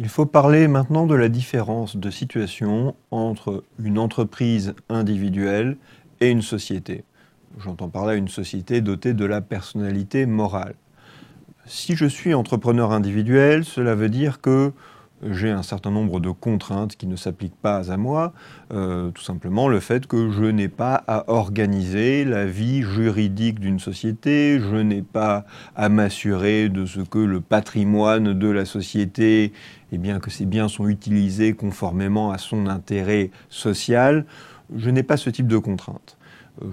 Il faut parler maintenant de la différence de situation entre une entreprise individuelle et une société. J'entends par là une société dotée de la personnalité morale. Si je suis entrepreneur individuel, cela veut dire que j'ai un certain nombre de contraintes qui ne s'appliquent pas à moi, euh, tout simplement le fait que je n'ai pas à organiser la vie juridique d'une société, je n'ai pas à m'assurer de ce que le patrimoine de la société, eh bien que ces biens sont utilisés conformément à son intérêt social, je n'ai pas ce type de contraintes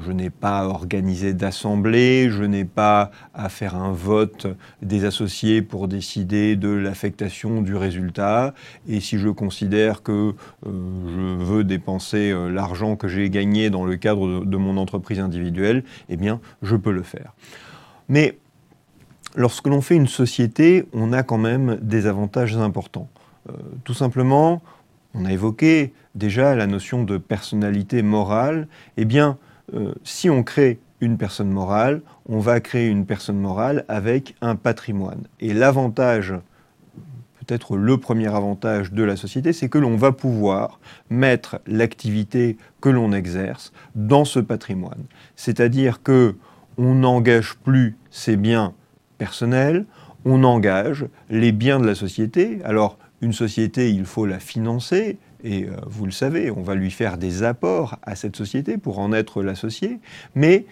je n'ai pas à organiser d'assemblée, je n'ai pas à faire un vote des associés pour décider de l'affectation du résultat. Et si je considère que euh, je veux dépenser euh, l'argent que j'ai gagné dans le cadre de, mon entreprise individuelle, eh bien, je peux le faire. Mais lorsque l'on fait une société, on a quand même des avantages importants. Euh, tout simplement, on a évoqué déjà la notion de personnalité morale. Eh bien, euh, si on crée une personne morale, on va créer une personne morale avec un patrimoine. Et l'avantage, peut-être le premier avantage de la société, c'est que l'on va pouvoir mettre l'activité que l'on exerce dans ce patrimoine. C'est-à-dire que on n'engage plus ses biens personnels, on engage les biens de la société. Alors, une société, il faut la financer, et euh, vous le savez, on va lui faire des apports à cette société pour en être l'associé, mais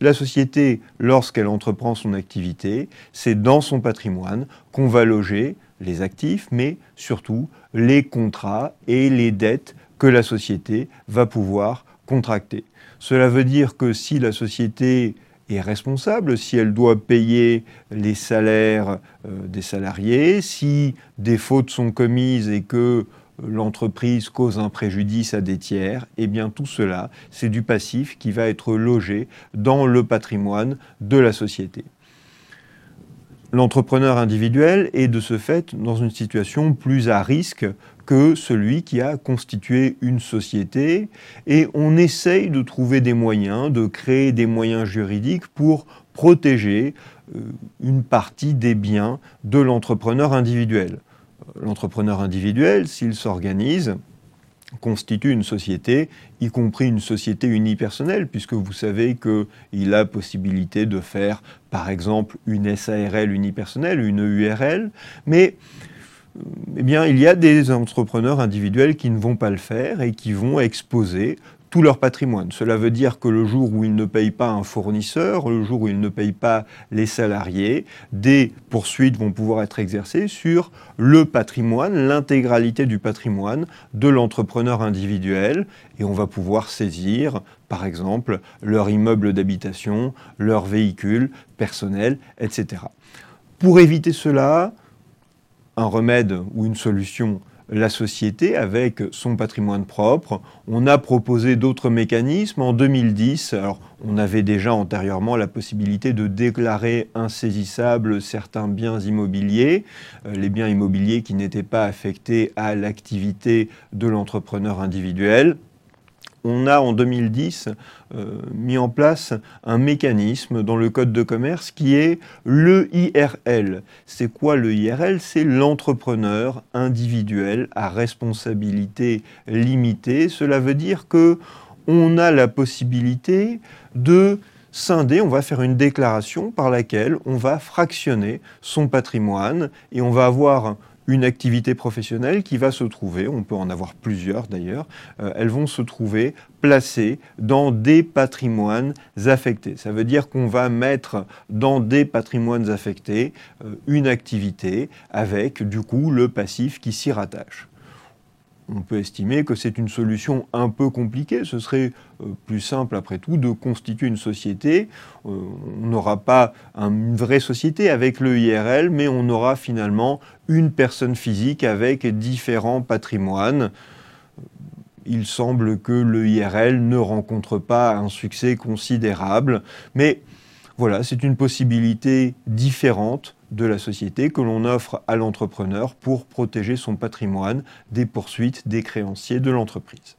la société, lorsqu'elle entreprend son activité, c'est dans son patrimoine qu'on va loger les actifs, mais surtout les contrats et les dettes que la société va pouvoir contracter. Cela veut dire que si la société est responsable, si elle doit payer les salaires euh, des salariés, si des fautes sont commises et que l'entreprise cause un préjudice à des tiers, et eh bien tout cela, c'est du passif qui va être logé dans le patrimoine de la société. L'entrepreneur individuel est de ce fait dans une situation plus à risque que celui qui a constitué une société et on essaye de trouver des moyens, de créer des moyens juridiques pour protéger euh, une partie des biens de l'entrepreneur individuel l'entrepreneur individuel, s'il s'organise, constitue une société, y compris une société unipersonnelle, puisque vous savez qu'il a possibilité de faire, par exemple, une SARL unipersonnelle, une URL, mais eh bien, il y a des entrepreneurs individuels qui ne vont pas le faire et qui vont exposer tout leur patrimoine. Cela veut dire que le jour où ils ne payent pas un fournisseur, le jour où ils ne payent pas les salariés, des poursuites vont pouvoir être exercées sur le patrimoine, l'intégralité du patrimoine de l'entrepreneur individuel, et on va pouvoir saisir, par exemple, leur immeuble d'habitation, leur véhicule personnel, etc. Pour éviter cela, un remède ou une solution la société avec son patrimoine propre. On a proposé d'autres mécanismes. En 2010, alors on avait déjà antérieurement la possibilité de déclarer insaisissables certains biens immobiliers, euh, les biens immobiliers qui n'étaient pas affectés à l'activité de l'entrepreneur individuel on a en 2010 euh, mis en place un mécanisme dans le code de commerce qui est le IRL. C'est quoi le IRL C'est l'entrepreneur individuel à responsabilité limitée. Cela veut dire que on a la possibilité de scinder, on va faire une déclaration par laquelle on va fractionner son patrimoine et on va avoir une activité professionnelle qui va se trouver, on peut en avoir plusieurs d'ailleurs, euh, elles vont se trouver placées dans des patrimoines affectés. Ça veut dire qu'on va mettre dans des patrimoines affectés euh, une activité avec du coup le passif qui s'y rattache on peut estimer que c'est une solution un peu compliquée. Ce serait euh, plus simple, après tout, de constituer une société. Euh, on n'aura pas une vraie société avec le IRL, mais on aura finalement une personne physique avec différents patrimoines. Il semble que le IRL ne rencontre pas un succès considérable, mais voilà, c'est une possibilité différente de la société que l'on offre à l'entrepreneur pour protéger son patrimoine des poursuites des créanciers de l'entreprise.